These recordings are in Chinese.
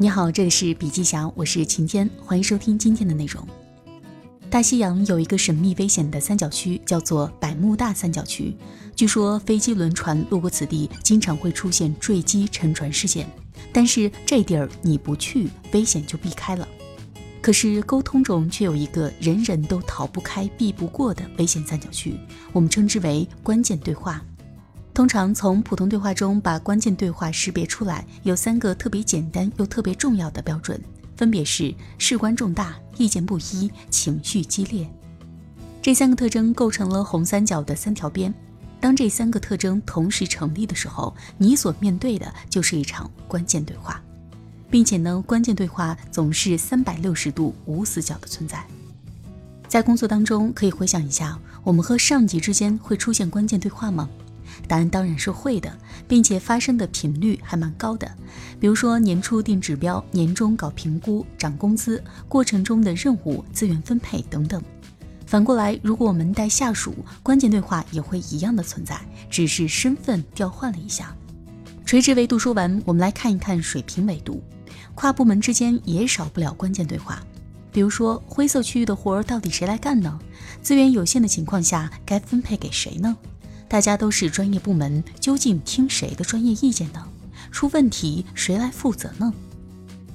你好，这里是笔记侠，我是晴天，欢迎收听今天的内容。大西洋有一个神秘危险的三角区，叫做百慕大三角区。据说飞机、轮船路过此地，经常会出现坠机、沉船事件。但是这地儿你不去，危险就避开了。可是沟通中却有一个人人都逃不开、避不过的危险三角区，我们称之为关键对话。通常从普通对话中把关键对话识别出来，有三个特别简单又特别重要的标准。分别是事关重大、意见不一、情绪激烈，这三个特征构成了红三角的三条边。当这三个特征同时成立的时候，你所面对的就是一场关键对话，并且呢，关键对话总是三百六十度无死角的存在。在工作当中，可以回想一下，我们和上级之间会出现关键对话吗？答案当然是会的，并且发生的频率还蛮高的。比如说年初定指标，年终搞评估、涨工资，过程中的任务、资源分配等等。反过来，如果我们带下属，关键对话也会一样的存在，只是身份调换了一下。垂直维度说完，我们来看一看水平维度。跨部门之间也少不了关键对话，比如说灰色区域的活儿到底谁来干呢？资源有限的情况下，该分配给谁呢？大家都是专业部门，究竟听谁的专业意见呢？出问题谁来负责呢？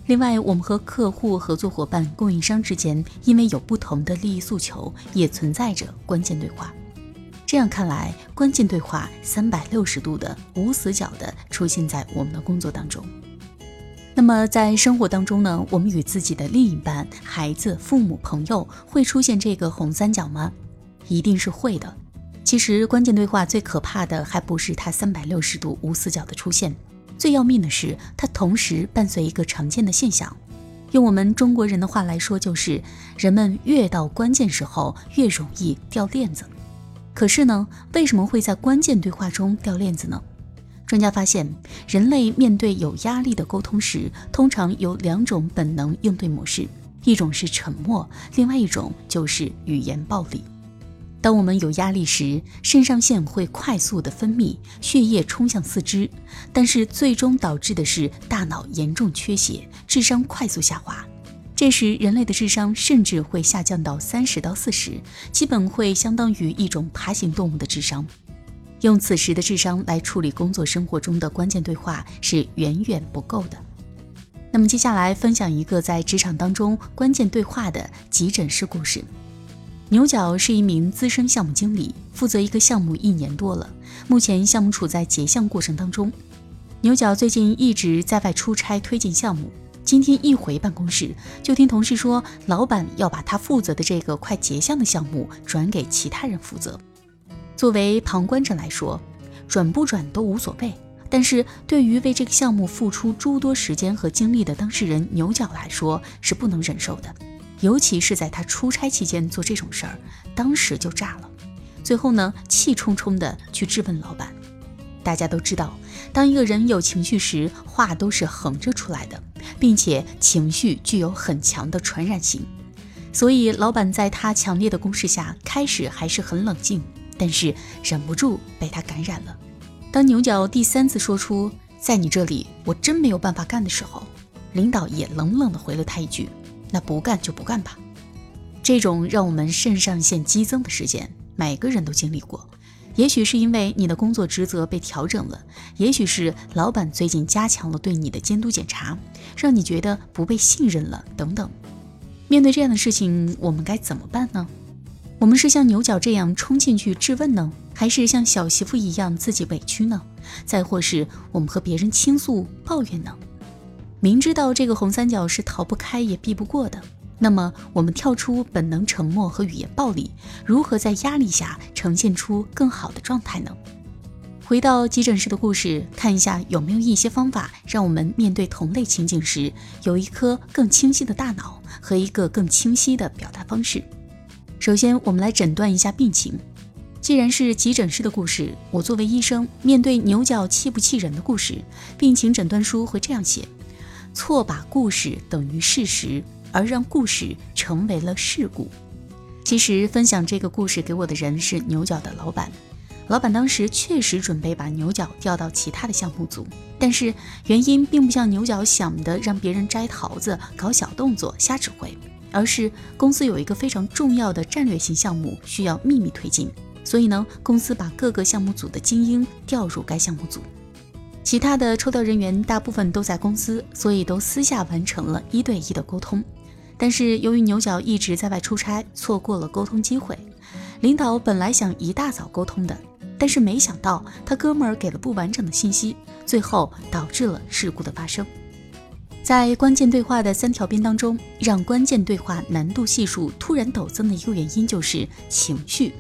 另外，我们和客户、合作伙伴、供应商之间，因为有不同的利益诉求，也存在着关键对话。这样看来，关键对话三百六十度的无死角的出现在我们的工作当中。那么，在生活当中呢？我们与自己的另一半、孩子、父母、朋友会出现这个红三角吗？一定是会的。其实，关键对话最可怕的还不是它三百六十度无死角的出现，最要命的是它同时伴随一个常见的现象。用我们中国人的话来说，就是人们越到关键时候越容易掉链子。可是呢，为什么会在关键对话中掉链子呢？专家发现，人类面对有压力的沟通时，通常有两种本能应对模式，一种是沉默，另外一种就是语言暴力。当我们有压力时，肾上腺会快速的分泌，血液冲向四肢，但是最终导致的是大脑严重缺血，智商快速下滑。这时，人类的智商甚至会下降到三十到四十，基本会相当于一种爬行动物的智商。用此时的智商来处理工作生活中的关键对话是远远不够的。那么，接下来分享一个在职场当中关键对话的急诊室故事。牛角是一名资深项目经理，负责一个项目一年多了，目前项目处在结项过程当中。牛角最近一直在外出差推进项目，今天一回办公室，就听同事说，老板要把他负责的这个快结项的项目转给其他人负责。作为旁观者来说，转不转都无所谓，但是对于为这个项目付出诸多时间和精力的当事人牛角来说，是不能忍受的。尤其是在他出差期间做这种事儿，当时就炸了。最后呢，气冲冲的去质问老板。大家都知道，当一个人有情绪时，话都是横着出来的，并且情绪具有很强的传染性。所以，老板在他强烈的攻势下，开始还是很冷静，但是忍不住被他感染了。当牛角第三次说出“在你这里，我真没有办法干”的时候，领导也冷冷的回了他一句。那不干就不干吧，这种让我们肾上腺激增的事件，每个人都经历过。也许是因为你的工作职责被调整了，也许是老板最近加强了对你的监督检查，让你觉得不被信任了等等。面对这样的事情，我们该怎么办呢？我们是像牛角这样冲进去质问呢，还是像小媳妇一样自己委屈呢？再或是我们和别人倾诉抱怨呢？明知道这个红三角是逃不开也避不过的，那么我们跳出本能沉默和语言暴力，如何在压力下呈现出更好的状态呢？回到急诊室的故事，看一下有没有一些方法，让我们面对同类情景时，有一颗更清晰的大脑和一个更清晰的表达方式。首先，我们来诊断一下病情。既然是急诊室的故事，我作为医生，面对牛角气不气人的故事，病情诊断书会这样写。错把故事等于事实，而让故事成为了事故。其实分享这个故事给我的人是牛角的老板。老板当时确实准备把牛角调到其他的项目组，但是原因并不像牛角想的让别人摘桃子、搞小动作、瞎指挥，而是公司有一个非常重要的战略性项目需要秘密推进，所以呢，公司把各个项目组的精英调入该项目组，其他的抽调人员大部分都在公司，所以都私下完成了一对一的沟通。但是由于牛角一直在外出差，错过了沟通机会。领导本来想一大早沟通的。但是没想到，他哥们儿给了不完整的信息，最后导致了事故的发生。在关键对话的三条边当中，让关键对话难度系数突然陡增的一个原因就是情绪。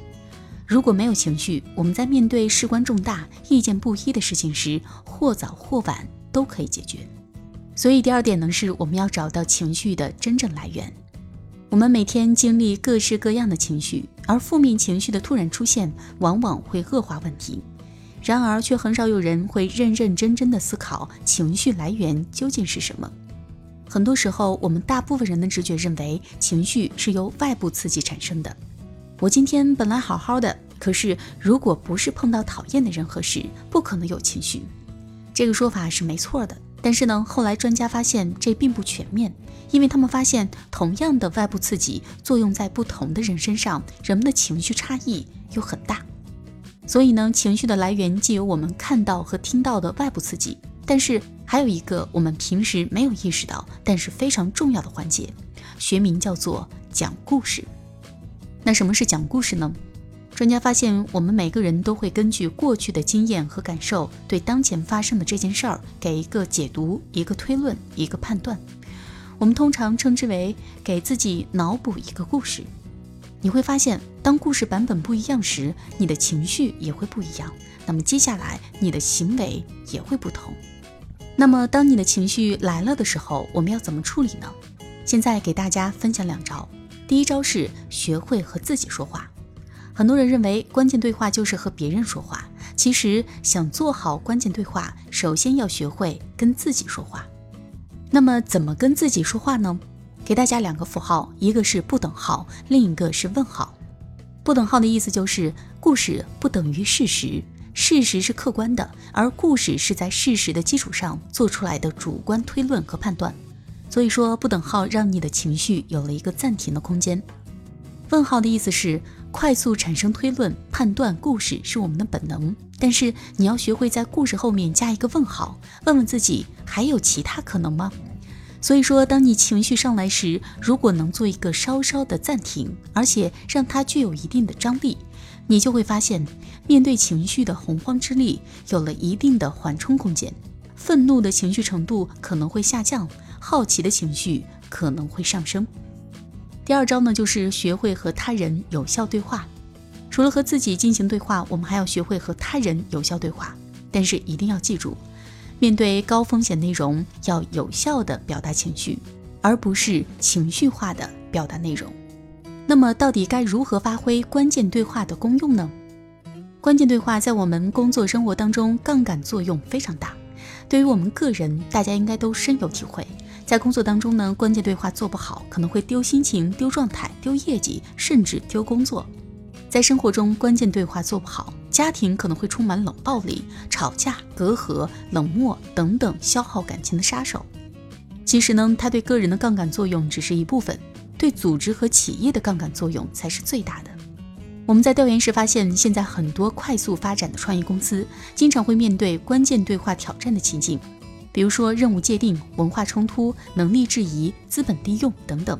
如果没有情绪，我们在面对事关重大、意见不一的事情时，或早或晚都可以解决。所以第二点呢，是我们要找到情绪的真正来源。我们每天经历各式各样的情绪，而负面情绪的突然出现，往往会恶化问题。然而，却很少有人会认认真真的思考情绪来源究竟是什么。很多时候，我们大部分人的直觉认为，情绪是由外部刺激产生的。我今天本来好好的，可是如果不是碰到讨厌的人和事，不可能有情绪。这个说法是没错的。但是呢，后来专家发现这并不全面，因为他们发现同样的外部刺激作用在不同的人身上，人们的情绪差异又很大。所以呢，情绪的来源既有我们看到和听到的外部刺激，但是还有一个我们平时没有意识到，但是非常重要的环节，学名叫做讲故事。那什么是讲故事呢？专家发现，我们每个人都会根据过去的经验和感受，对当前发生的这件事儿给一个解读、一个推论、一个判断。我们通常称之为给自己脑补一个故事。你会发现，当故事版本不一样时，你的情绪也会不一样。那么接下来，你的行为也会不同。那么，当你的情绪来了的时候，我们要怎么处理呢？现在给大家分享两招。第一招是学会和自己说话。很多人认为关键对话就是和别人说话，其实想做好关键对话，首先要学会跟自己说话。那么怎么跟自己说话呢？给大家两个符号，一个是不等号，另一个是问号。不等号的意思就是故事不等于事实，事实是客观的，而故事是在事实的基础上做出来的主观推论和判断。所以说不等号让你的情绪有了一个暂停的空间。问号的意思是。快速产生推论、判断故事是我们的本能，但是你要学会在故事后面加一个问号，问问自己还有其他可能吗？所以说，当你情绪上来时，如果能做一个稍稍的暂停，而且让它具有一定的张力，你就会发现，面对情绪的洪荒之力有了一定的缓冲空间，愤怒的情绪程度可能会下降，好奇的情绪可能会上升。第二招呢，就是学会和他人有效对话。除了和自己进行对话，我们还要学会和他人有效对话。但是一定要记住，面对高风险内容，要有效的表达情绪，而不是情绪化的表达内容。那么，到底该如何发挥关键对话的功用呢？关键对话在我们工作生活当中，杠杆作用非常大。对于我们个人，大家应该都深有体会。在工作当中呢，关键对话做不好，可能会丢心情、丢状态、丢业绩，甚至丢工作。在生活中，关键对话做不好，家庭可能会充满冷暴力、吵架、隔阂、冷漠等等消耗感情的杀手。其实呢，它对个人的杠杆作用只是一部分，对组织和企业的杠杆作用才是最大的。我们在调研时发现，现在很多快速发展的创业公司，经常会面对关键对话挑战的情境。比如说任务界定、文化冲突、能力质疑、资本利用等等。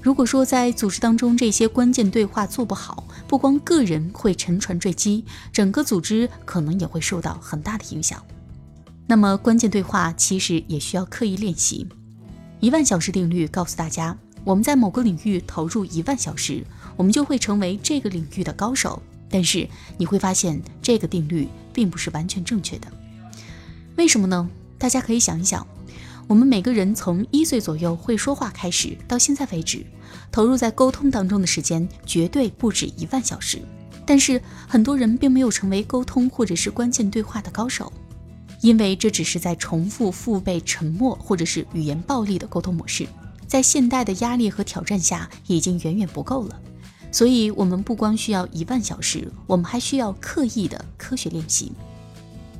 如果说在组织当中这些关键对话做不好，不光个人会沉船坠机，整个组织可能也会受到很大的影响。那么关键对话其实也需要刻意练习。一万小时定律告诉大家，我们在某个领域投入一万小时，我们就会成为这个领域的高手。但是你会发现，这个定律并不是完全正确的。为什么呢？大家可以想一想，我们每个人从一岁左右会说话开始，到现在为止，投入在沟通当中的时间绝对不止一万小时。但是很多人并没有成为沟通或者是关键对话的高手，因为这只是在重复父辈沉默或者是语言暴力的沟通模式，在现代的压力和挑战下已经远远不够了。所以，我们不光需要一万小时，我们还需要刻意的科学练习。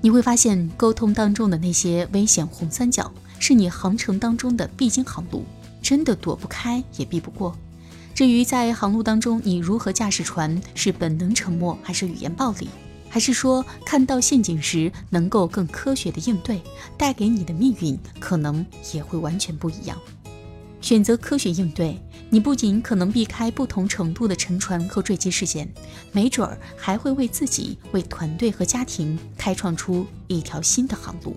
你会发现，沟通当中的那些危险红三角，是你航程当中的必经航路，真的躲不开也避不过。至于在航路当中，你如何驾驶船，是本能沉默，还是语言暴力，还是说看到陷阱时能够更科学的应对，带给你的命运可能也会完全不一样。选择科学应对，你不仅可能避开不同程度的沉船和坠机事件，没准儿还会为自己、为团队和家庭开创出一条新的航路。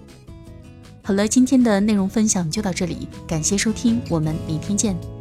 好了，今天的内容分享就到这里，感谢收听，我们明天见。